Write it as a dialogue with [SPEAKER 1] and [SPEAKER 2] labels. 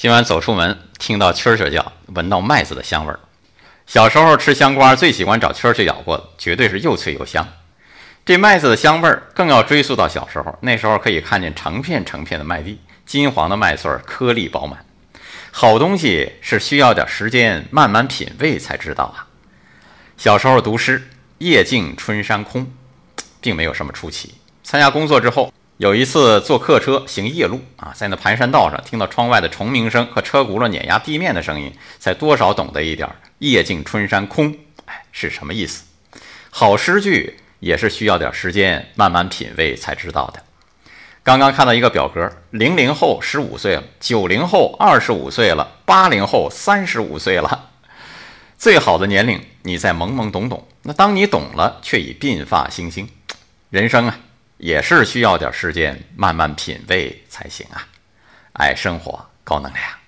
[SPEAKER 1] 今晚走出门，听到蛐蛐叫，闻到麦子的香味儿。小时候吃香瓜，最喜欢找蛐蛐咬过，绝对是又脆又香。这麦子的香味儿更要追溯到小时候，那时候可以看见成片成片的麦地，金黄的麦穗儿颗粒饱满。好东西是需要点时间慢慢品味才知道啊。小时候读诗“夜静春山空”，并没有什么出奇。参加工作之后。有一次坐客车行夜路啊，在那盘山道上听到窗外的虫鸣声和车轱辘碾压地面的声音，才多少懂得一点“夜静春山空”哎是什么意思。好诗句也是需要点时间慢慢品味才知道的。刚刚看到一个表格，零零后十五岁了，九零后二十五岁了，八零后三十五岁了。最好的年龄你在懵懵懂懂，那当你懂了，却已鬓发星星。人生啊。也是需要点时间慢慢品味才行啊！爱生活，高能量。